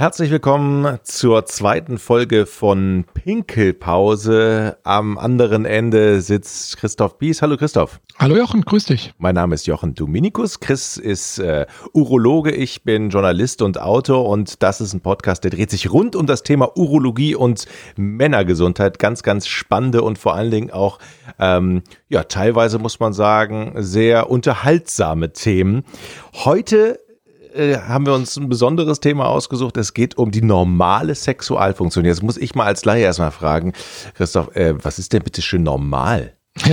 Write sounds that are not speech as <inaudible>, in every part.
Herzlich willkommen zur zweiten Folge von Pinkelpause. Am anderen Ende sitzt Christoph Bies. Hallo Christoph. Hallo Jochen, grüß dich. Mein Name ist Jochen Dominikus. Chris ist äh, Urologe, ich bin Journalist und Autor und das ist ein Podcast, der dreht sich rund um das Thema Urologie und Männergesundheit. Ganz, ganz spannende und vor allen Dingen auch, ähm, ja, teilweise muss man sagen, sehr unterhaltsame Themen. Heute äh, haben wir uns ein besonderes Thema ausgesucht. Es geht um die normale Sexualfunktion. Jetzt muss ich mal als Laie erstmal fragen, Christoph, äh, was ist denn bitte schön normal? <laughs>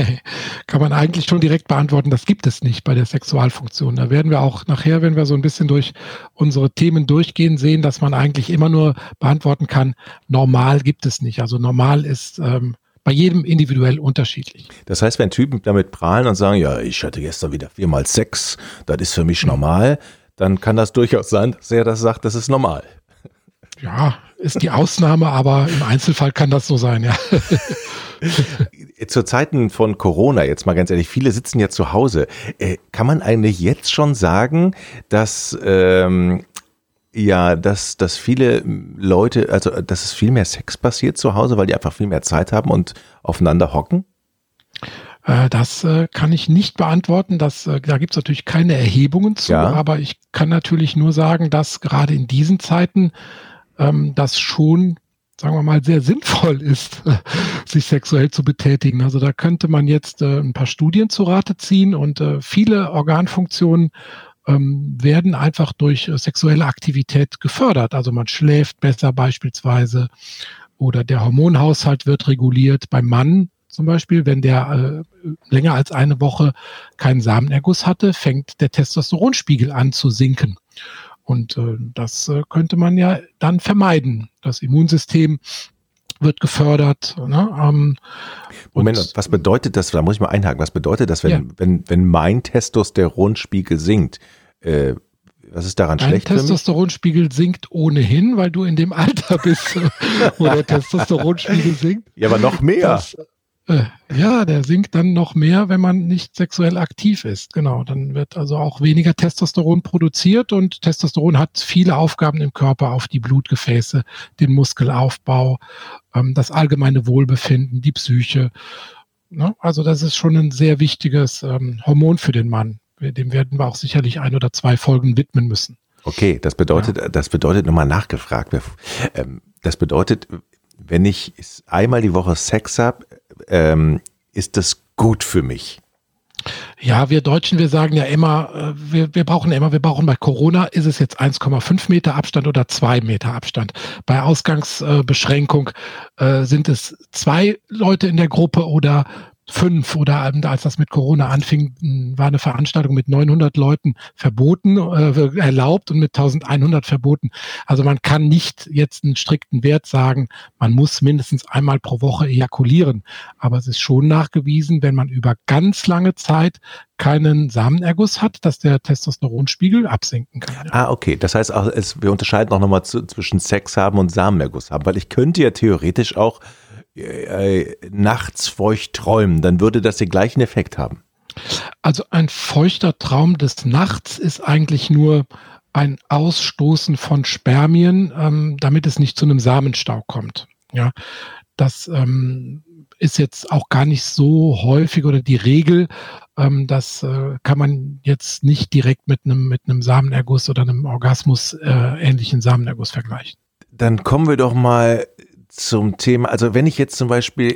Kann man eigentlich schon direkt beantworten, das gibt es nicht bei der Sexualfunktion. Da werden wir auch nachher, wenn wir so ein bisschen durch unsere Themen durchgehen, sehen, dass man eigentlich immer nur beantworten kann, normal gibt es nicht. Also normal ist ähm, bei jedem individuell unterschiedlich. Das heißt, wenn Typen damit prahlen und sagen, ja, ich hatte gestern wieder viermal Sex, das ist für mich normal, dann kann das durchaus sein, dass er das sagt, das ist normal. Ja, ist die Ausnahme, aber im Einzelfall kann das so sein, ja. <laughs> Zu Zeiten von Corona, jetzt mal ganz ehrlich, viele sitzen ja zu Hause. Äh, kann man eigentlich jetzt schon sagen, dass ähm, ja, dass, dass viele Leute, also dass es viel mehr Sex passiert zu Hause, weil die einfach viel mehr Zeit haben und aufeinander hocken? Äh, das äh, kann ich nicht beantworten. Das, äh, da gibt es natürlich keine Erhebungen zu, ja. aber ich kann natürlich nur sagen, dass gerade in diesen Zeiten ähm, das schon, sagen wir mal, sehr sinnvoll ist, <laughs> sich sexuell zu betätigen. Also da könnte man jetzt äh, ein paar Studien zu Rate ziehen und äh, viele Organfunktionen ähm, werden einfach durch äh, sexuelle Aktivität gefördert. Also man schläft besser beispielsweise oder der Hormonhaushalt wird reguliert. Beim Mann zum Beispiel, wenn der äh, länger als eine Woche keinen Samenerguss hatte, fängt der Testosteronspiegel an zu sinken. Und äh, das äh, könnte man ja dann vermeiden. Das Immunsystem wird gefördert. Ne? Ähm, Moment, was bedeutet das? Da muss ich mal einhaken. Was bedeutet das, wenn, ja. wenn, wenn mein Testosteronspiegel sinkt? Äh, was ist daran Dein schlecht? Dein Testosteronspiegel sinkt ohnehin, weil du in dem Alter bist, <laughs> wo der <laughs> Testosteronspiegel sinkt. Ja, aber noch mehr. Das, äh, ja, der sinkt dann noch mehr, wenn man nicht sexuell aktiv ist. Genau, dann wird also auch weniger Testosteron produziert und Testosteron hat viele Aufgaben im Körper auf die Blutgefäße, den Muskelaufbau, ähm, das allgemeine Wohlbefinden, die Psyche. Ne? Also das ist schon ein sehr wichtiges ähm, Hormon für den Mann. Dem werden wir auch sicherlich ein oder zwei Folgen widmen müssen. Okay, das bedeutet, ja. das bedeutet nochmal nachgefragt. Ähm, das bedeutet, wenn ich einmal die Woche Sex habe, ähm, ist das gut für mich? Ja, wir Deutschen, wir sagen ja immer, äh, wir, wir brauchen immer, wir brauchen bei Corona, ist es jetzt 1,5 Meter Abstand oder 2 Meter Abstand. Bei Ausgangsbeschränkung äh, sind es zwei Leute in der Gruppe oder fünf oder als das mit Corona anfing, war eine Veranstaltung mit 900 Leuten verboten, äh, erlaubt und mit 1100 verboten. Also man kann nicht jetzt einen strikten Wert sagen, man muss mindestens einmal pro Woche ejakulieren. Aber es ist schon nachgewiesen, wenn man über ganz lange Zeit keinen Samenerguss hat, dass der Testosteronspiegel absinken kann. Ah, okay. Das heißt auch, es, wir unterscheiden auch nochmal zwischen Sex haben und Samenerguss haben, weil ich könnte ja theoretisch auch äh, nachts feucht träumen, dann würde das den gleichen Effekt haben. Also ein feuchter Traum des Nachts ist eigentlich nur ein Ausstoßen von Spermien, ähm, damit es nicht zu einem Samenstau kommt. Ja, das ähm, ist jetzt auch gar nicht so häufig oder die Regel. Ähm, das äh, kann man jetzt nicht direkt mit einem mit einem Samenerguss oder einem Orgasmus äh, ähnlichen Samenerguss vergleichen. Dann kommen wir doch mal zum Thema, also wenn ich jetzt zum Beispiel,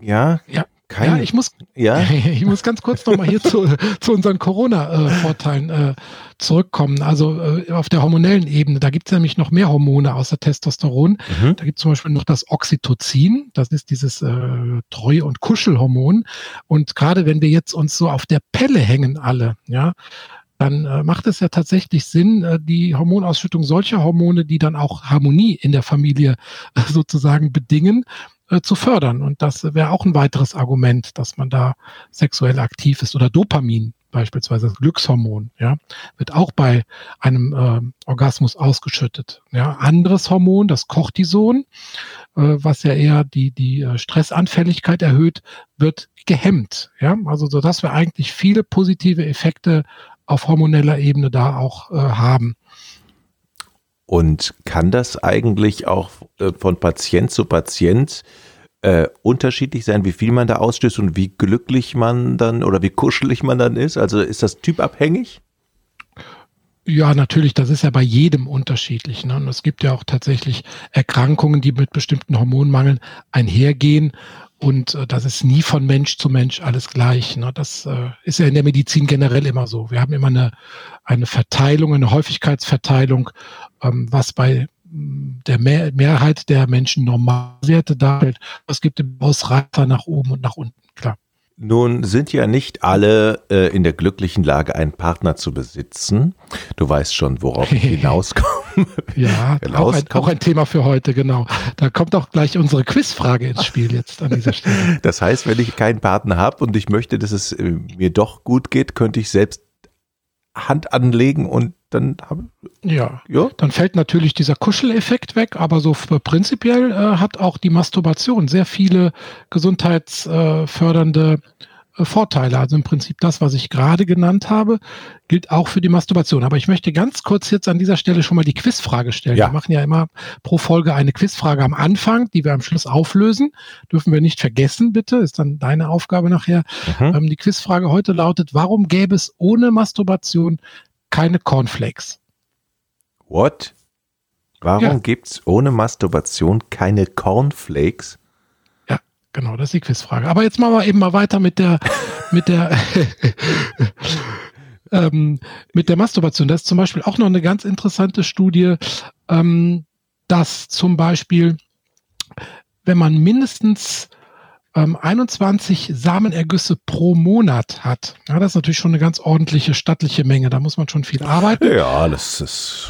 ja, ja. Kein, ja, ich muss, ja? <laughs> ich muss ganz kurz nochmal hier zu, <laughs> zu unseren Corona-Vorteilen äh, zurückkommen. Also äh, auf der hormonellen Ebene, da gibt es nämlich noch mehr Hormone außer Testosteron. Mhm. Da gibt es zum Beispiel noch das Oxytocin, das ist dieses äh, Treu- und Kuschelhormon. Und gerade wenn wir jetzt uns so auf der Pelle hängen alle, ja, dann äh, macht es ja tatsächlich Sinn, äh, die Hormonausschüttung solcher Hormone, die dann auch Harmonie in der Familie äh, sozusagen bedingen, äh, zu fördern. Und das wäre auch ein weiteres Argument, dass man da sexuell aktiv ist. Oder Dopamin. beispielsweise das Glückshormon, ja, wird auch bei einem äh, Orgasmus ausgeschüttet. Ja, anderes Hormon, das Cortison, äh, was ja eher die die äh, Stressanfälligkeit erhöht, wird gehemmt. Ja, also so dass wir eigentlich viele positive Effekte auf hormoneller Ebene da auch äh, haben. Und kann das eigentlich auch äh, von Patient zu Patient äh, unterschiedlich sein, wie viel man da ausstößt und wie glücklich man dann oder wie kuschelig man dann ist? Also ist das typabhängig? Ja, natürlich, das ist ja bei jedem unterschiedlich. Ne? Und es gibt ja auch tatsächlich Erkrankungen, die mit bestimmten Hormonmangeln einhergehen. Und äh, das ist nie von Mensch zu Mensch alles gleich. Ne? Das äh, ist ja in der Medizin generell immer so. Wir haben immer eine, eine Verteilung, eine Häufigkeitsverteilung, ähm, was bei der Mehr Mehrheit der Menschen Normalwerte darstellt. Es gibt im Ausreißer nach oben und nach unten. Nun sind ja nicht alle äh, in der glücklichen Lage, einen Partner zu besitzen. Du weißt schon, worauf ich <laughs> hinauskomme. ja, auch ein, auch ein, Thema für heute, genau. Da kommt auch gleich unsere Quizfrage ins Spiel jetzt an dieser Stelle. Das heißt, wenn ich keinen Partner habe und ich möchte, dass es äh, mir doch gut geht, könnte ich selbst Hand anlegen und dann haben. Ja, ja, dann fällt natürlich dieser Kuscheleffekt weg, aber so prinzipiell äh, hat auch die Masturbation sehr viele gesundheitsfördernde äh, Vorteile. Also im Prinzip das, was ich gerade genannt habe, gilt auch für die Masturbation. Aber ich möchte ganz kurz jetzt an dieser Stelle schon mal die Quizfrage stellen. Ja. Wir machen ja immer pro Folge eine Quizfrage am Anfang, die wir am Schluss auflösen. Dürfen wir nicht vergessen, bitte. Ist dann deine Aufgabe nachher. Mhm. Ähm, die Quizfrage heute lautet, warum gäbe es ohne Masturbation keine Cornflakes? What? Warum ja. gibt es ohne Masturbation keine Cornflakes? Genau, das ist die Quizfrage. Aber jetzt machen wir eben mal weiter mit der, mit der, <laughs> ähm, mit der Masturbation. Das ist zum Beispiel auch noch eine ganz interessante Studie, ähm, dass zum Beispiel, wenn man mindestens ähm, 21 Samenergüsse pro Monat hat, ja, das ist natürlich schon eine ganz ordentliche stattliche Menge. Da muss man schon viel arbeiten. Ja, das ist.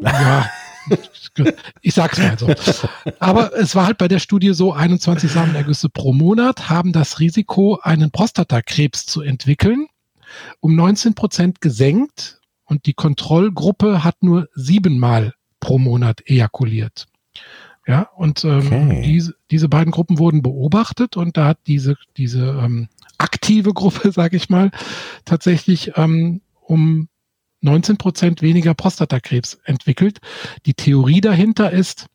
Ja, <laughs> <laughs> ich sag's mal so. Aber es war halt bei der Studie so, 21 Samenergüsse pro Monat haben das Risiko, einen Prostatakrebs zu entwickeln, um 19 Prozent gesenkt und die Kontrollgruppe hat nur siebenmal pro Monat ejakuliert. Ja, und ähm, okay. diese, diese beiden Gruppen wurden beobachtet und da hat diese, diese ähm, aktive Gruppe, <laughs> sage ich mal, tatsächlich ähm, um 19 Prozent weniger Prostatakrebs entwickelt. Die Theorie dahinter ist,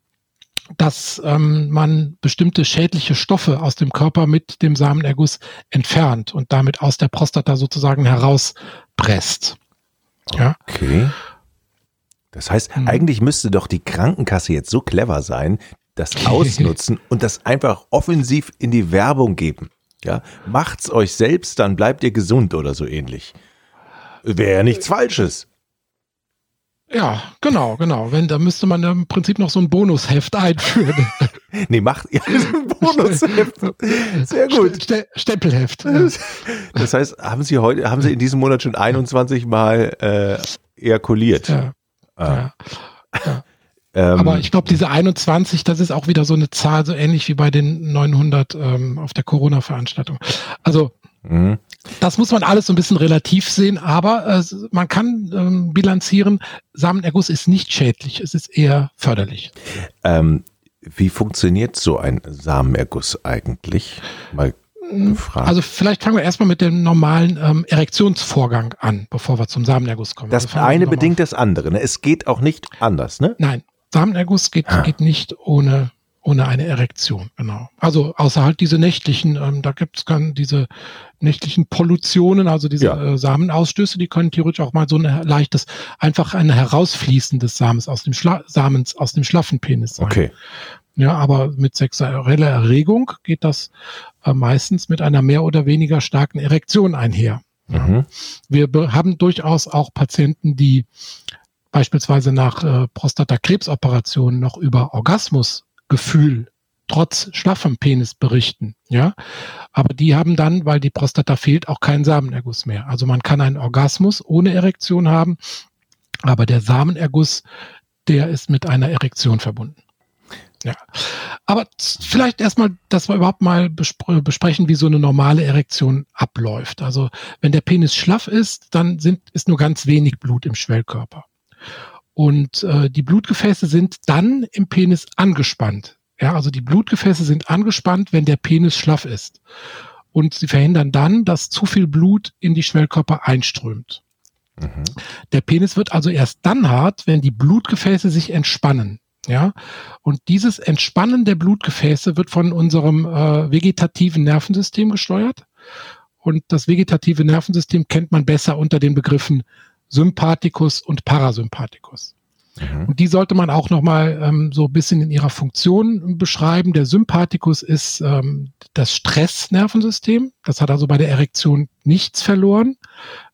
dass ähm, man bestimmte schädliche Stoffe aus dem Körper mit dem Samenerguss entfernt und damit aus der Prostata sozusagen herauspresst. Ja. Okay. Das heißt, hm. eigentlich müsste doch die Krankenkasse jetzt so clever sein, das <laughs> ausnutzen und das einfach offensiv in die Werbung geben. Ja, macht's euch selbst, dann bleibt ihr gesund oder so ähnlich. Wäre ja nichts Falsches. Ja, genau, genau. Wenn, da müsste man im Prinzip noch so ein Bonusheft einführen. <laughs> nee, macht ja ein Bonusheft. Sehr gut. Ste Stempelheft. Das heißt, haben Sie heute, haben Sie in diesem Monat schon 21 Mal äh, ejakuliert? Ja. Ah. ja. ja. Ähm, Aber ich glaube, diese 21, das ist auch wieder so eine Zahl, so ähnlich wie bei den 900 ähm, auf der Corona-Veranstaltung. Also mhm. Das muss man alles so ein bisschen relativ sehen, aber äh, man kann ähm, bilanzieren, Samenerguss ist nicht schädlich, es ist eher förderlich. Ähm, wie funktioniert so ein Samenerguss eigentlich? Mal hm, gefragt. Also vielleicht fangen wir erstmal mit dem normalen ähm, Erektionsvorgang an, bevor wir zum Samenerguss kommen. Das also eine bedingt das andere. Ne? Es geht auch nicht anders, ne? Nein, Samenerguss geht, ah. geht nicht ohne ohne eine Erektion, genau. Also außer halt diese nächtlichen, ähm, da gibt es dann diese nächtlichen Pollutionen, also diese ja. äh, Samenausstöße, die können theoretisch auch mal so ein leichtes, einfach ein Herausfließen des Samens aus dem Schla Samens aus dem schlaffen Penis sein. Okay. Ja, aber mit sexueller Erregung geht das äh, meistens mit einer mehr oder weniger starken Erektion einher. Mhm. Wir haben durchaus auch Patienten, die beispielsweise nach äh, Prostatakrebsoperationen noch über Orgasmusgefühl trotz schlaffem Penis berichten, ja. Aber die haben dann, weil die Prostata fehlt, auch keinen Samenerguss mehr. Also man kann einen Orgasmus ohne Erektion haben, aber der Samenerguss, der ist mit einer Erektion verbunden. Ja. Aber vielleicht erstmal, dass wir überhaupt mal besprechen, wie so eine normale Erektion abläuft. Also wenn der Penis schlaff ist, dann sind, ist nur ganz wenig Blut im Schwellkörper. Und äh, die Blutgefäße sind dann im Penis angespannt. Ja, also die Blutgefäße sind angespannt, wenn der Penis schlaff ist. Und sie verhindern dann, dass zu viel Blut in die Schwellkörper einströmt. Mhm. Der Penis wird also erst dann hart, wenn die Blutgefäße sich entspannen. Ja, und dieses Entspannen der Blutgefäße wird von unserem äh, vegetativen Nervensystem gesteuert. Und das vegetative Nervensystem kennt man besser unter den Begriffen Sympathikus und Parasympathikus. Mhm. Und die sollte man auch nochmal ähm, so ein bisschen in ihrer Funktion beschreiben. Der Sympathikus ist ähm, das Stressnervensystem. Das hat also bei der Erektion nichts verloren.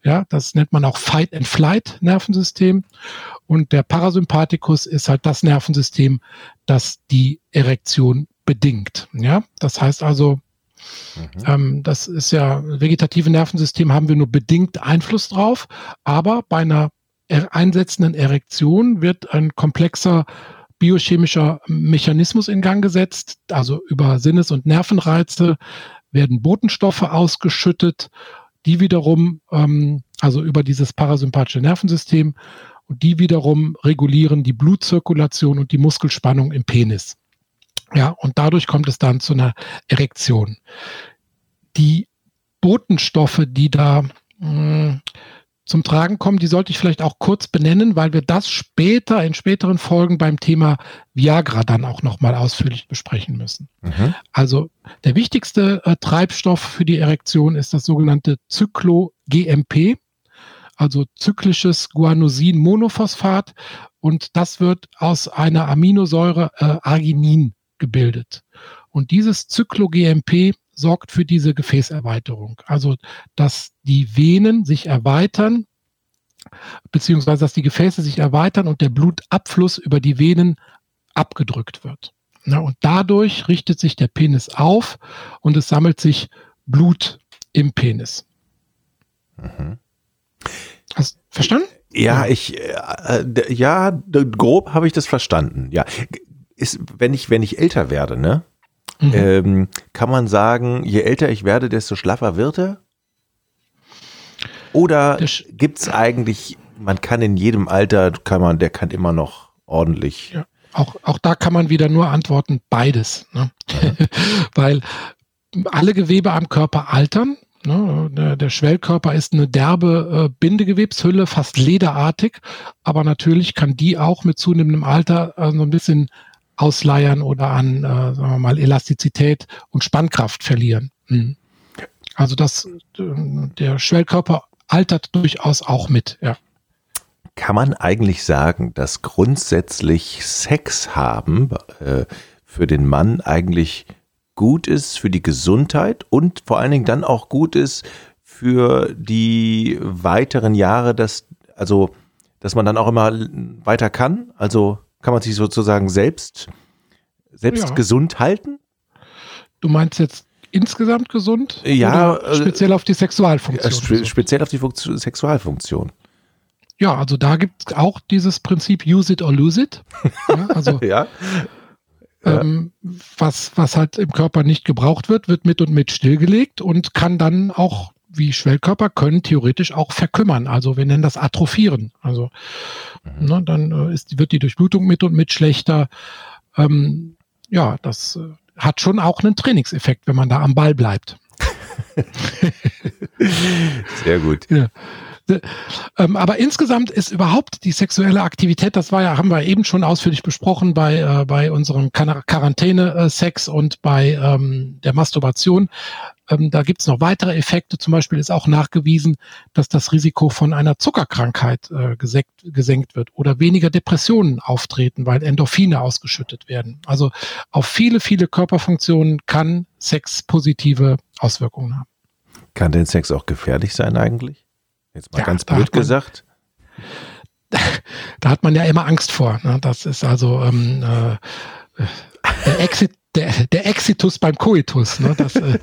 Ja, das nennt man auch Fight-and-Flight-Nervensystem. Und der Parasympathikus ist halt das Nervensystem, das die Erektion bedingt. Ja, das heißt also, Mhm. Ähm, das ist ja, vegetative Nervensystem haben wir nur bedingt Einfluss drauf, aber bei einer er einsetzenden Erektion wird ein komplexer biochemischer Mechanismus in Gang gesetzt, also über Sinnes- und Nervenreize werden Botenstoffe ausgeschüttet, die wiederum, ähm, also über dieses parasympathische Nervensystem, und die wiederum regulieren die Blutzirkulation und die Muskelspannung im Penis. Ja, und dadurch kommt es dann zu einer Erektion. Die Botenstoffe, die da mh, hm, zum Tragen kommen, die sollte ich vielleicht auch kurz benennen, weil wir das später in späteren Folgen beim Thema Viagra dann auch nochmal ausführlich besprechen müssen. Mhm. Also der wichtigste äh, Treibstoff für die Erektion ist das sogenannte Zyclo-GMP, also zyklisches Guanosin-Monophosphat und das wird aus einer Aminosäure äh, Arginin gebildet. Und dieses Zyklogmp sorgt für diese Gefäßerweiterung. Also, dass die Venen sich erweitern, beziehungsweise dass die Gefäße sich erweitern und der Blutabfluss über die Venen abgedrückt wird. Ja, und dadurch richtet sich der Penis auf und es sammelt sich Blut im Penis. Mhm. Hast du verstanden? Ja, ich, äh, äh ja, grob habe ich das verstanden. Ja, ist, wenn ich, wenn ich älter werde, ne? Mhm. Ähm, kann man sagen, je älter ich werde, desto schlaffer wird er? Oder gibt es eigentlich, man kann in jedem Alter, kann man, der kann immer noch ordentlich. Ja, auch, auch da kann man wieder nur antworten, beides. Ne? Ja. <laughs> Weil alle Gewebe am Körper altern. Ne? Der, der, Schwellkörper ist eine derbe äh, Bindegewebshülle, fast lederartig, aber natürlich kann die auch mit zunehmendem Alter äh, so ein bisschen ausleiern oder an, äh, sagen wir mal, Elastizität und Spannkraft verlieren. Mhm. Also das, äh, der Schwellkörper altert durchaus auch mit, ja. Kann man eigentlich sagen, dass grundsätzlich Sex haben äh, für den Mann eigentlich gut ist für die Gesundheit und vor allen Dingen dann auch gut ist für die weiteren Jahre, dass, also, dass man dann auch immer weiter kann? Also kann man sich sozusagen selbst, selbst ja. gesund halten? Du meinst jetzt insgesamt gesund? Ja. Äh, speziell auf die Sexualfunktion? Spe speziell auf die Funktion, Sexualfunktion. Ja, also da gibt es auch dieses Prinzip use it or lose it. Ja, also <laughs> ja. Ähm, was, was halt im Körper nicht gebraucht wird, wird mit und mit stillgelegt und kann dann auch wie Schwellkörper können theoretisch auch verkümmern. Also wir nennen das Atrophieren. Also mhm. ne, dann äh, ist, wird die Durchblutung mit und mit schlechter. Ähm, ja, das äh, hat schon auch einen Trainingseffekt, wenn man da am Ball bleibt. <laughs> Sehr gut. Ja. Ähm, aber insgesamt ist überhaupt die sexuelle Aktivität, das war ja, haben wir eben schon ausführlich besprochen bei, äh, bei unserem Quarantäne-Sex und bei ähm, der Masturbation. Ähm, da gibt es noch weitere Effekte. Zum Beispiel ist auch nachgewiesen, dass das Risiko von einer Zuckerkrankheit äh, gesenkt, gesenkt wird oder weniger Depressionen auftreten, weil Endorphine ausgeschüttet werden. Also auf viele, viele Körperfunktionen kann Sex positive Auswirkungen haben. Kann denn Sex auch gefährlich sein eigentlich? Jetzt mal ja, ganz blöd gesagt. <laughs> da hat man ja immer Angst vor. Ne? Das ist also ähm, äh, der Exit, der, der Exitus beim Coitus. Ne? Das, äh,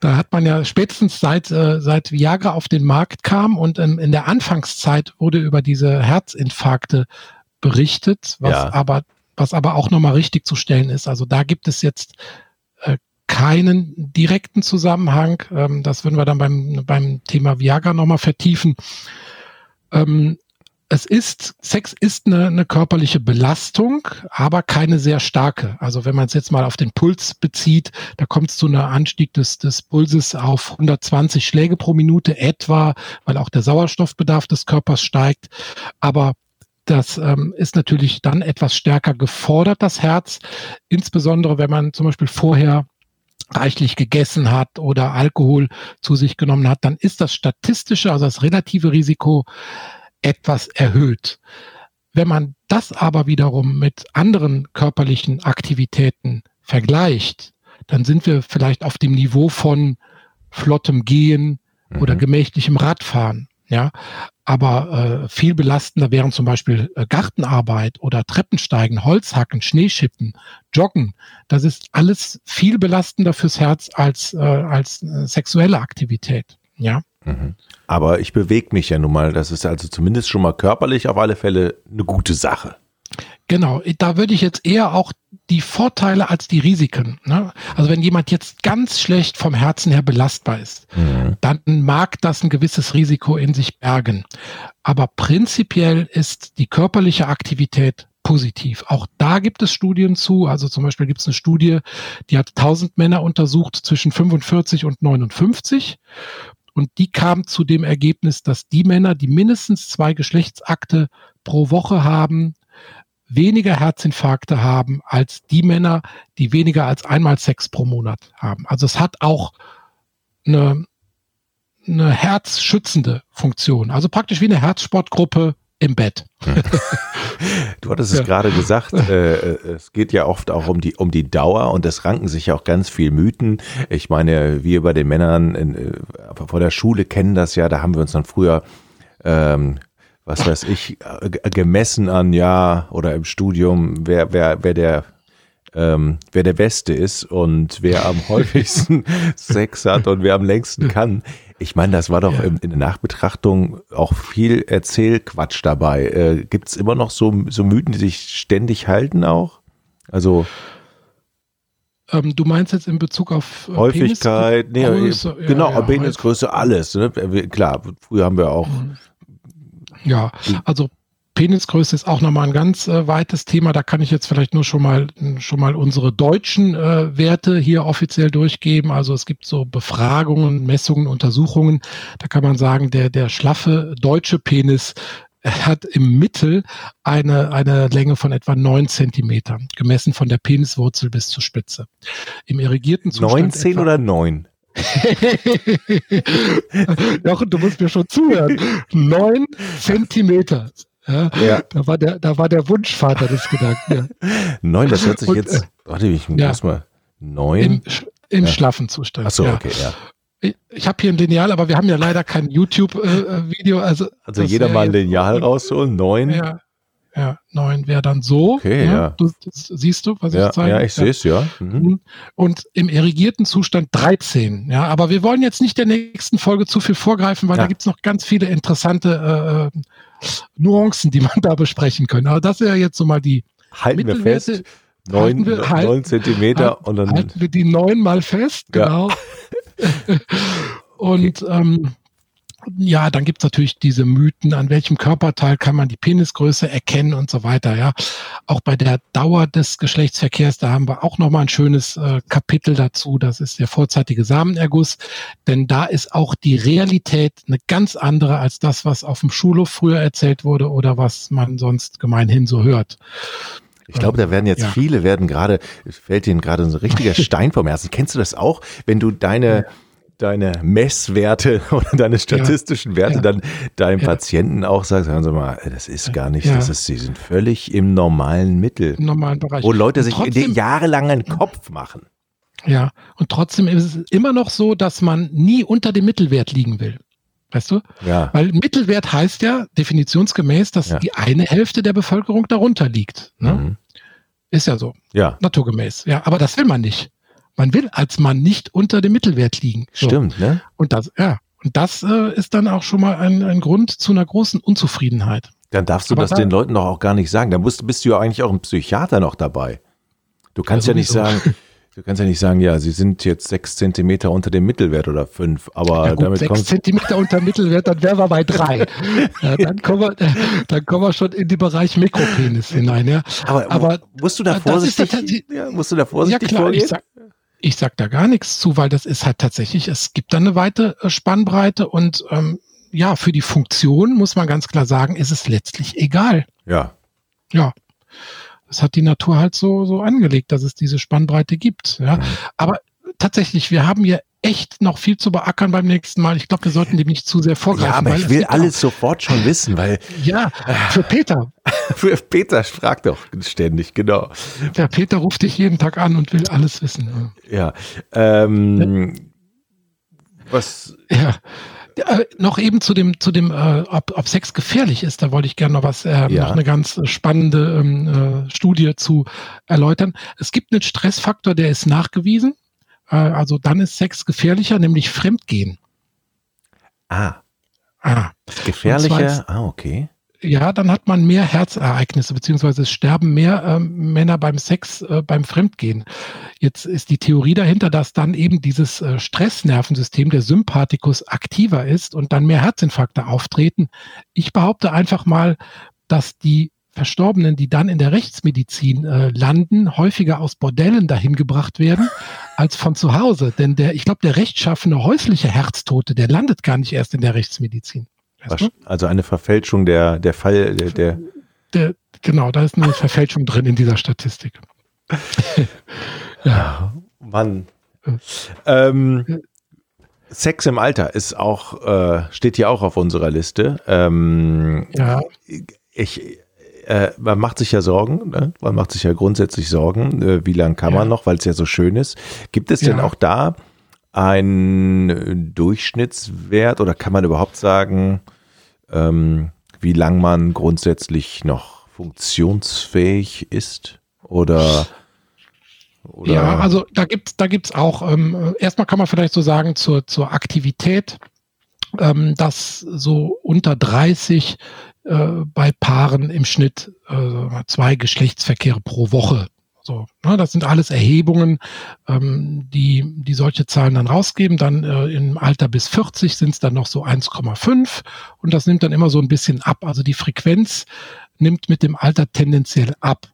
da hat man ja spätestens seit, äh, seit Viagra auf den Markt kam und ähm, in der Anfangszeit wurde über diese Herzinfarkte berichtet, was ja. aber was aber auch nochmal richtig zu stellen ist. Also da gibt es jetzt äh, keinen direkten Zusammenhang. Ähm, das würden wir dann beim, beim Thema Viagra nochmal vertiefen. Ähm, es ist, Sex ist eine, eine körperliche Belastung, aber keine sehr starke. Also wenn man es jetzt mal auf den Puls bezieht, da kommt es zu einem Anstieg des, des Pulses auf 120 Schläge pro Minute etwa, weil auch der Sauerstoffbedarf des Körpers steigt. Aber das ähm, ist natürlich dann etwas stärker gefordert, das Herz, insbesondere wenn man zum Beispiel vorher reichlich gegessen hat oder Alkohol zu sich genommen hat, dann ist das statistische, also das relative Risiko etwas erhöht. Wenn man das aber wiederum mit anderen körperlichen Aktivitäten vergleicht, dann sind wir vielleicht auf dem Niveau von flottem Gehen mhm. oder gemächlichem Radfahren. Ja, aber äh, viel belastender wären zum Beispiel äh, Gartenarbeit oder Treppensteigen, Holzhacken, Schneeschippen, Joggen. Das ist alles viel belastender fürs Herz als, äh, als äh, sexuelle Aktivität. Ja. Mhm. Aber ich bewege mich ja nun mal. Das ist also zumindest schon mal körperlich auf alle Fälle eine gute Sache. Genau, da würde ich jetzt eher auch die Vorteile als die Risiken. Ne? Also wenn jemand jetzt ganz schlecht vom Herzen her belastbar ist, mhm. dann mag das ein gewisses Risiko in sich bergen. Aber prinzipiell ist die körperliche Aktivität positiv. Auch da gibt es Studien zu. Also zum Beispiel gibt es eine Studie, die hat 1000 Männer untersucht zwischen 45 und 59 und die kam zu dem Ergebnis, dass die Männer, die mindestens zwei Geschlechtsakte pro Woche haben, weniger Herzinfarkte haben als die Männer, die weniger als einmal Sex pro Monat haben. Also es hat auch eine, eine herzschützende Funktion. Also praktisch wie eine Herzsportgruppe im Bett. Du hattest es gerade gesagt, äh, äh, es geht ja oft auch um die, um die Dauer und es ranken sich ja auch ganz viel Mythen. Ich meine, wir bei den Männern in, äh, vor der Schule kennen das ja, da haben wir uns dann früher, ähm, was weiß ich, äh, gemessen an, ja, oder im Studium, wer, wer, wer der ähm, wer der Beste ist und wer am <laughs> häufigsten Sex hat und wer am längsten kann. Ich meine, das war doch ja. in, in, der Nachbetrachtung auch viel Erzählquatsch dabei. Äh, Gibt es immer noch so, so Mythen, die sich ständig halten auch? Also ähm, du meinst jetzt in Bezug auf äh, Häufigkeit, Penis, nee, Größe, genau, ja, ja, Penisgröße, alles. Ne? Klar, früher haben wir auch. Ja, also Penisgröße ist auch nochmal ein ganz äh, weites Thema. Da kann ich jetzt vielleicht nur schon mal schon mal unsere deutschen äh, Werte hier offiziell durchgeben. Also es gibt so Befragungen, Messungen, Untersuchungen. Da kann man sagen, der der schlaffe deutsche Penis hat im Mittel eine, eine Länge von etwa neun Zentimetern, gemessen von der Peniswurzel bis zur Spitze. Im irrigierten Zustand. 19 oder 9? Jochen, <laughs> du musst mir schon zuhören. Neun Zentimeter. Ja, ja. Da, war der, da war der Wunschvater des Gedanken. Ja. <laughs> Neun, das hört sich Und, jetzt. Äh, warte, ich muss ja, mal. Neun? Im, im schlaffen Zustand. Ach so, okay, ja. Ich, ich habe hier ein Lineal, aber wir haben ja leider kein YouTube-Video. Äh, also, also jeder mal ein Lineal rausholen, neun. Ja, ja, neun wäre dann so. Okay, ja. ja. Du, siehst du, was ja, ich zeige? Ja, ich sehe es, ja. Mhm. mhm. Und im irrigierten Zustand 13. Ja, aber wir wollen jetzt nicht der nächsten Folge zu viel vorgreifen, weil da gibt's noch ganz viele interessante äh, Nuancen, die man da besprechen können. Aber das wäre jetzt so mal die Halten wir fest. Neun, wir, halten, neun Zentimeter halten, und dann halten wir die neun mal fest, genau. Ja. <laughs> und ähm, ja, dann gibt's natürlich diese Mythen, an welchem Körperteil kann man die Penisgröße erkennen und so weiter. Ja, auch bei der Dauer des Geschlechtsverkehrs, da haben wir auch noch mal ein schönes äh, Kapitel dazu. Das ist der vorzeitige Samenerguss, denn da ist auch die Realität eine ganz andere als das, was auf dem Schulhof früher erzählt wurde oder was man sonst gemeinhin so hört. Ich glaube, da werden jetzt ja. viele werden gerade, fällt ihnen gerade so ein richtiger <laughs> Stein vom Herzen. Kennst du das auch, wenn du deine ja deine Messwerte <laughs> oder deine statistischen ja, Werte ja, dann deinem ja. Patienten auch sagst, hören Sie mal, das ist gar nicht, das ist, Sie sind völlig im normalen Mittel. Im normalen Bereich. Wo Leute sich trotzdem, jahrelang einen Kopf machen. Ja, und trotzdem ist es immer noch so, dass man nie unter dem Mittelwert liegen will. Weißt du? Ja. Weil Mittelwert heißt ja definitionsgemäß, dass die eine Hälfte der Bevölkerung darunter liegt. Ne? Mhm. Ist ja so. Ja. Naturgemäß. Ja, aber das will man nicht. Man will als Mann nicht unter dem Mittelwert liegen. So. Stimmt, ne? Und das, ja. Und das äh, ist dann auch schon mal ein, ein Grund zu einer großen Unzufriedenheit. Dann darfst du Aber das den Leuten doch auch gar nicht sagen. Dann bist, bist du ja eigentlich auch ein Psychiater noch dabei. Du kannst ja, ja nicht sagen, <laughs> Du kannst ja nicht sagen, ja, sie sind jetzt sechs Zentimeter unter dem Mittelwert oder fünf, aber ja gut, damit sechs Zentimeter unter Mittelwert, dann wären wir bei drei. <laughs> ja, dann, kommen wir, dann kommen wir schon in den Bereich Mikropenis hinein. Ja. Aber, aber musst du da vorsichtig, ja, musst du da vorsichtig ja, klar, vorgehen? Ich sag, ich sag da gar nichts zu, weil das ist halt tatsächlich, es gibt da eine weite äh, Spannbreite und ähm, ja, für die Funktion muss man ganz klar sagen, ist es letztlich egal. Ja. Ja das hat die Natur halt so, so angelegt, dass es diese Spannbreite gibt. Ja. Mhm. Aber tatsächlich, wir haben hier echt noch viel zu beackern beim nächsten Mal. Ich glaube, wir sollten dem nicht zu sehr vorgreifen. Ja, aber ich will alles auch, sofort schon wissen, weil. Ja, für Peter. <laughs> für Peter fragt doch ständig, genau. Der Peter ruft dich jeden Tag an und will alles wissen. Ja. Ähm, ja. Was. Ja. Äh, noch eben zu dem, zu dem, äh, ob, ob Sex gefährlich ist, da wollte ich gerne noch was, äh, ja. noch eine ganz spannende ähm, äh, Studie zu erläutern. Es gibt einen Stressfaktor, der ist nachgewiesen. Äh, also dann ist Sex gefährlicher, nämlich Fremdgehen. Ah. Ah. Gefährlicher? Ah, okay ja, dann hat man mehr Herzereignisse, beziehungsweise es sterben mehr ähm, Männer beim Sex, äh, beim Fremdgehen. Jetzt ist die Theorie dahinter, dass dann eben dieses äh, Stressnervensystem, der Sympathikus, aktiver ist und dann mehr Herzinfarkte auftreten. Ich behaupte einfach mal, dass die Verstorbenen, die dann in der Rechtsmedizin äh, landen, häufiger aus Bordellen dahin gebracht werden als von zu Hause. Denn der, ich glaube, der rechtschaffene häusliche Herztote, der landet gar nicht erst in der Rechtsmedizin. Also eine Verfälschung der, der Fall, der, der, der Genau, da ist eine Verfälschung drin in dieser Statistik. <laughs> ja. Mann. Ähm, Sex im Alter ist auch, äh, steht hier auch auf unserer Liste. Ähm, ja. Ich, äh, man macht sich ja Sorgen, ne? man macht sich ja grundsätzlich Sorgen, äh, wie lange kann ja. man noch, weil es ja so schön ist. Gibt es ja. denn auch da ein Durchschnittswert oder kann man überhaupt sagen, ähm, wie lang man grundsätzlich noch funktionsfähig ist? Oder, oder? Ja, also da gibt's da gibt's auch, ähm, erstmal kann man vielleicht so sagen, zur, zur Aktivität, ähm, dass so unter 30 äh, bei Paaren im Schnitt äh, zwei Geschlechtsverkehre pro Woche so, ne, das sind alles Erhebungen, ähm, die, die solche Zahlen dann rausgeben. Dann äh, im Alter bis 40 sind es dann noch so 1,5 und das nimmt dann immer so ein bisschen ab. Also die Frequenz nimmt mit dem Alter tendenziell ab.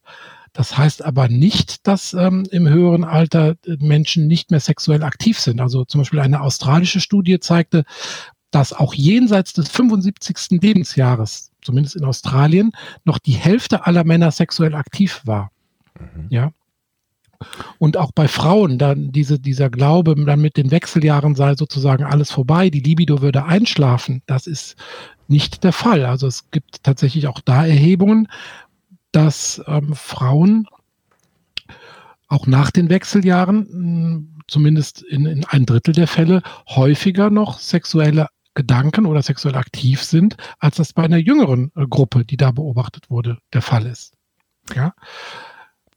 Das heißt aber nicht, dass ähm, im höheren Alter äh, Menschen nicht mehr sexuell aktiv sind. Also zum Beispiel eine australische Studie zeigte, dass auch jenseits des 75. Lebensjahres, zumindest in Australien, noch die Hälfte aller Männer sexuell aktiv war. Mhm. Ja. Und auch bei Frauen, dann diese, dieser Glaube, dann mit den Wechseljahren sei sozusagen alles vorbei, die Libido würde einschlafen, das ist nicht der Fall. Also es gibt tatsächlich auch da Erhebungen, dass ähm, Frauen auch nach den Wechseljahren, hm, zumindest in, in ein Drittel der Fälle, häufiger noch sexuelle Gedanken oder sexuell aktiv sind, als das bei einer jüngeren äh, Gruppe, die da beobachtet wurde, der Fall ist. Ja.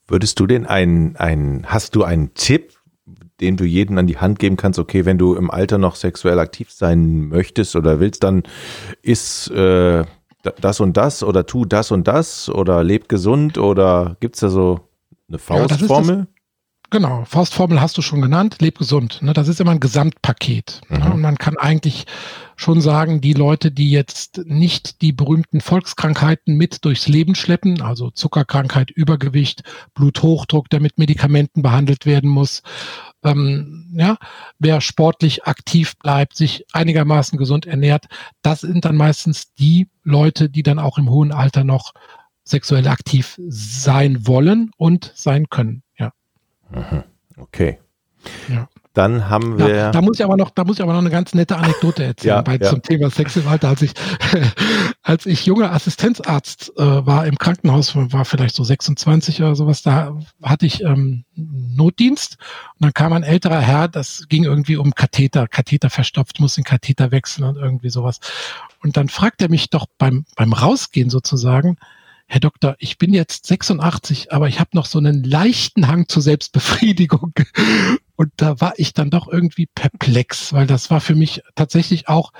Würdest du denn einen, einen, hast du einen Tipp, den du jedem an die Hand geben kannst, okay, wenn du im Alter noch sexuell aktiv sein möchtest oder willst, dann ist äh, das und das oder tu das und das oder leb gesund oder gibt es da so eine Faustformel? Ja, Genau, Faustformel hast du schon genannt, leb gesund. Ne? Das ist immer ein Gesamtpaket. Ne? Mhm. Ne? Und man kann eigentlich schon sagen, die Leute, die jetzt nicht die berühmten Volkskrankheiten mit durchs Leben schleppen, also Zuckerkrankheit, Übergewicht, Bluthochdruck, der mit Medikamenten behandelt werden muss, ähm, ja, wer sportlich aktiv bleibt, sich einigermaßen gesund ernährt, das sind dann meistens die Leute, die dann auch im hohen Alter noch sexuell aktiv sein wollen und sein können. Mhm. Okay. Ja. Dann haben wir. Ja, da muss ich aber noch, da muss ich aber noch eine ganz nette Anekdote erzählen ja, bei, ja. zum Thema Sex im Alter. Als ich, <laughs> als ich junger Assistenzarzt äh, war im Krankenhaus, war vielleicht so 26 oder sowas, da hatte ich ähm, Notdienst und dann kam ein älterer Herr, das ging irgendwie um Katheter, Katheter verstopft, muss den Katheter wechseln und irgendwie sowas. Und dann fragt er mich doch beim, beim Rausgehen sozusagen, Herr Doktor, ich bin jetzt 86, aber ich habe noch so einen leichten Hang zur Selbstbefriedigung. <laughs> Und da war ich dann doch irgendwie perplex, weil das war für mich tatsächlich auch,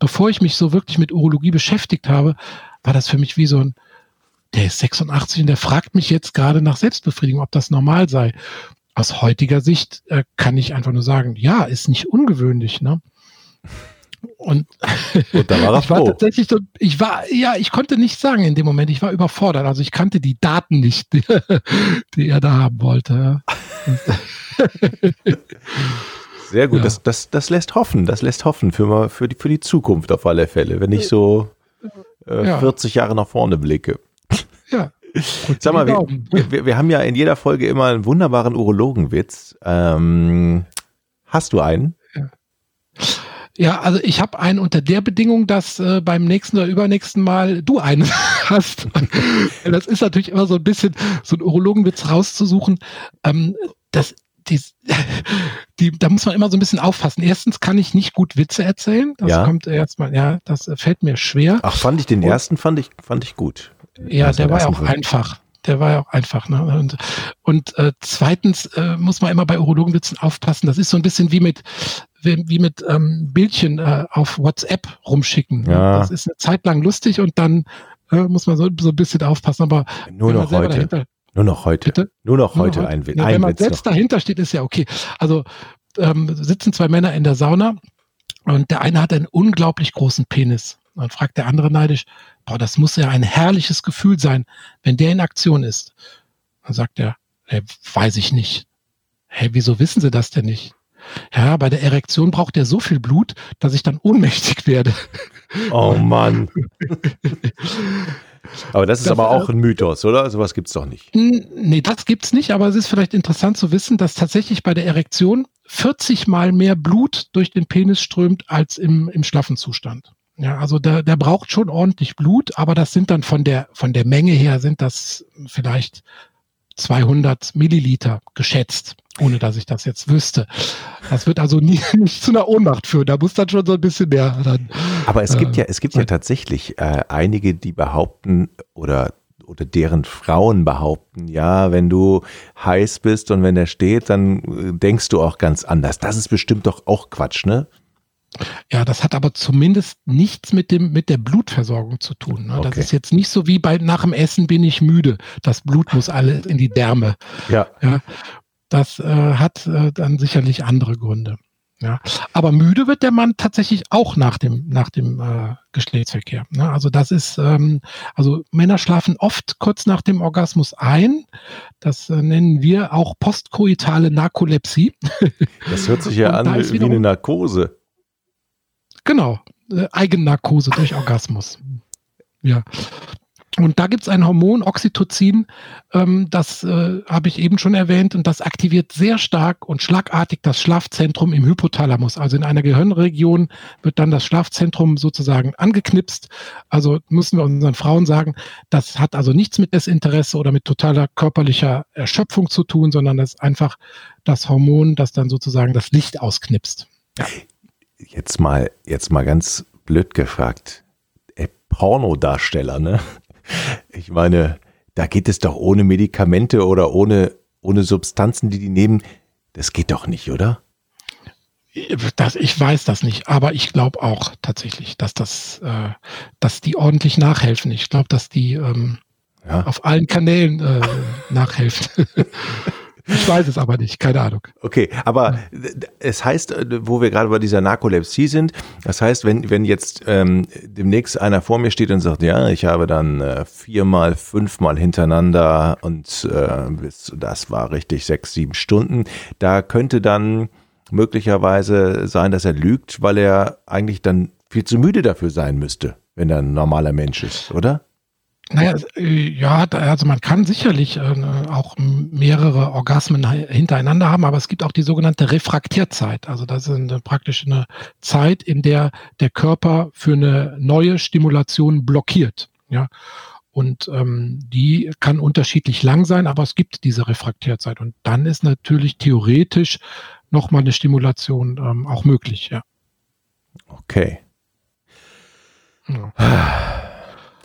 bevor ich mich so wirklich mit Urologie beschäftigt habe, war das für mich wie so ein, der ist 86 und der fragt mich jetzt gerade nach Selbstbefriedigung, ob das normal sei. Aus heutiger Sicht äh, kann ich einfach nur sagen, ja, ist nicht ungewöhnlich, ne? Und, und da war <laughs> er ich war tatsächlich so, ich war, ja, ich konnte nicht sagen in dem Moment, ich war überfordert. Also ich kannte die Daten nicht, die, <laughs> die er da haben wollte. <laughs> Sehr gut, ja. das, das, das lässt hoffen, das lässt hoffen für, für, die, für die Zukunft auf alle Fälle, wenn ich so äh, ja. 40 Jahre nach vorne blicke. Ja. Sag mal, wir, wir, wir, haben ja in jeder Folge immer einen wunderbaren Urologenwitz. Ähm, hast du einen? Ja. Also ich habe einen unter der Bedingung, dass äh, beim nächsten oder übernächsten Mal du einen <laughs> hast. das ist natürlich immer so ein bisschen so ein Urologenwitz rauszusuchen. Ähm, das, die, <laughs> die, da muss man immer so ein bisschen aufpassen. Erstens kann ich nicht gut Witze erzählen. Das ja. kommt erstmal, ja, das fällt mir schwer. Ach, fand ich den Und, ersten, fand ich, fand ich gut. Ja, der war ja auch einfach der war ja auch einfach. Ne? Und, und äh, zweitens äh, muss man immer bei Urologenwitzen aufpassen. Das ist so ein bisschen wie mit wie, mit ähm, Bildchen äh, auf WhatsApp rumschicken. Ja. Das ist eine Zeit lang lustig und dann äh, muss man so, so ein bisschen aufpassen. Aber nur noch heute. Dahinter, nur noch heute. Bitte? Nur noch heute nur ein, Witz. Ja, wenn man Witz selbst noch. dahinter steht, ist ja okay. Also ähm, sitzen zwei Männer in der Sauna und der eine hat einen unglaublich großen Penis. Dann fragt der andere neidisch, boah, das muss ja ein herrliches Gefühl sein, wenn der in Aktion ist. Dann sagt er, hey, weiß ich nicht. Hey, wieso wissen Sie das denn nicht? Ja, bei der Erektion braucht er so viel Blut, dass ich dann ohnmächtig werde. Oh Mann. aber das ist das, aber auch ein Mythos, oder? Sowas gibt es doch nicht. Nee, das gibt es nicht, aber es ist vielleicht interessant zu wissen, dass tatsächlich bei der Erektion 40 mal mehr Blut durch den Penis strömt als im, im schlaffen Zustand. Ja, also der, der braucht schon ordentlich Blut, aber das sind dann von der, von der Menge her sind das vielleicht 200 Milliliter geschätzt, ohne dass ich das jetzt wüsste. Das wird also nie, <laughs> nicht zu einer Ohnmacht führen. Da muss dann schon so ein bisschen mehr. Dann, aber es gibt äh, ja, es gibt ja tatsächlich äh, einige, die behaupten oder oder deren Frauen behaupten, ja, wenn du heiß bist und wenn der steht, dann äh, denkst du auch ganz anders. Das ist bestimmt doch auch Quatsch, ne? Ja, das hat aber zumindest nichts mit dem mit der Blutversorgung zu tun. Ne? Okay. Das ist jetzt nicht so wie bei nach dem Essen bin ich müde. Das Blut muss alle in die Därme. Ja. ja das äh, hat äh, dann sicherlich andere Gründe. Ja, aber müde wird der Mann tatsächlich auch nach dem nach dem äh, Geschlechtsverkehr. Ne? Also das ist ähm, also Männer schlafen oft kurz nach dem Orgasmus ein. Das äh, nennen wir auch postkoitale Narkolepsie. Das hört sich ja an wie eine Narkose. Genau, äh, Eigennarkose durch Orgasmus. Ja. Und da gibt es ein Hormon, Oxytocin, ähm, das äh, habe ich eben schon erwähnt, und das aktiviert sehr stark und schlagartig das Schlafzentrum im Hypothalamus. Also in einer Gehirnregion wird dann das Schlafzentrum sozusagen angeknipst. Also müssen wir unseren Frauen sagen, das hat also nichts mit Desinteresse oder mit totaler körperlicher Erschöpfung zu tun, sondern das ist einfach das Hormon, das dann sozusagen das Licht ausknipst. Ja jetzt mal, jetzt mal ganz blöd gefragt, äh, Pornodarsteller, ne? Ich meine, da geht es doch ohne Medikamente oder ohne, ohne Substanzen, die die nehmen. Das geht doch nicht, oder? Das, ich weiß das nicht, aber ich glaube auch tatsächlich, dass das, äh, dass die ordentlich nachhelfen. Ich glaube, dass die ähm, ja. auf allen Kanälen äh, nachhelfen. <laughs> Ich weiß es aber nicht, keine Ahnung. Okay, aber es heißt, wo wir gerade bei dieser Narkolepsie sind, das heißt, wenn, wenn jetzt ähm, demnächst einer vor mir steht und sagt, ja, ich habe dann äh, viermal, fünfmal hintereinander und äh, das war richtig sechs, sieben Stunden, da könnte dann möglicherweise sein, dass er lügt, weil er eigentlich dann viel zu müde dafür sein müsste, wenn er ein normaler Mensch ist, oder? Naja, ja, also man kann sicherlich äh, auch mehrere Orgasmen hintereinander haben, aber es gibt auch die sogenannte Refraktierzeit. Also das ist eine, praktisch eine Zeit, in der der Körper für eine neue Stimulation blockiert. Ja. Und ähm, die kann unterschiedlich lang sein, aber es gibt diese Refraktierzeit. Und dann ist natürlich theoretisch nochmal eine Stimulation ähm, auch möglich, ja. Okay. Ja. <sighs>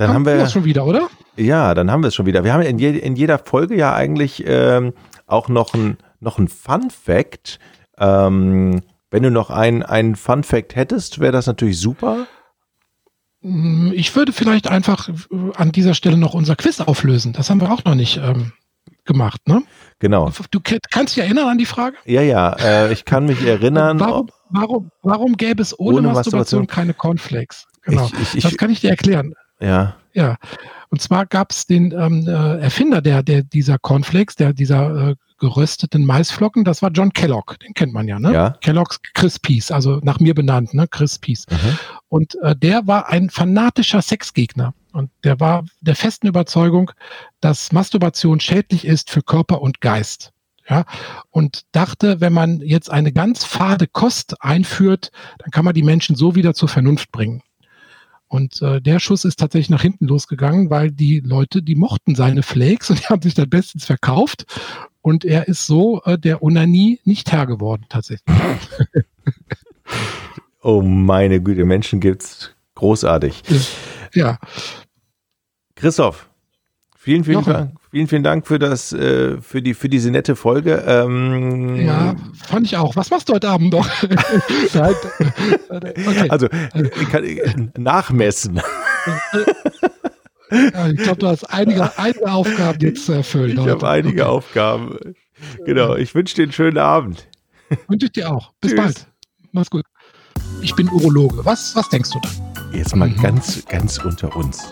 Dann haben, haben wir das schon wieder, oder? Ja, dann haben wir es schon wieder. Wir haben in, je, in jeder Folge ja eigentlich ähm, auch noch ein, noch ein Fun Fact. Ähm, wenn du noch einen, einen Fun Fact hättest, wäre das natürlich super. Hm, ich würde vielleicht einfach äh, an dieser Stelle noch unser Quiz auflösen. Das haben wir auch noch nicht ähm, gemacht, ne? Genau. Du kannst dich erinnern an die Frage? Ja, ja, äh, ich kann mich <laughs> erinnern. Warum, warum, warum gäbe es ohne, ohne Masturbation, Masturbation, keine Cornflakes? Genau. Ich, ich, ich, das kann ich dir erklären. Ja. Ja. Und zwar gab es den ähm, äh, Erfinder der, der dieser Cornflakes, der dieser äh, gerösteten Maisflocken, das war John Kellogg, den kennt man ja, ne? Ja. Kellogg's Crispies, also nach mir benannt, ne? Crispies. Mhm. Und äh, der war ein fanatischer Sexgegner. Und der war der festen Überzeugung, dass Masturbation schädlich ist für Körper und Geist. Ja, und dachte, wenn man jetzt eine ganz fade Kost einführt, dann kann man die Menschen so wieder zur Vernunft bringen. Und äh, der Schuss ist tatsächlich nach hinten losgegangen, weil die Leute, die mochten seine Flakes <laughs> und die haben sich dann bestens verkauft. Und er ist so äh, der Unanie nicht Herr geworden, tatsächlich. <laughs> oh meine Güte, Menschen gibt's großartig. Ja. Christoph, vielen, vielen Dank. Vielen, vielen Dank für das, äh, für die, für diese nette Folge. Ähm, ja, fand ich auch. Was machst du heute Abend noch? <laughs> okay. Also ich kann, nachmessen. ja, ich glaube, du hast einige, einige Aufgaben jetzt zu erfüllen. Ich habe einige okay. Aufgaben. Genau. Ich wünsche dir einen schönen Abend. Wünsche ich dir auch. Bis Tschüss. bald. Mach's gut. Ich bin Urologe. Was, was denkst du da? Jetzt mal mhm. ganz, ganz unter uns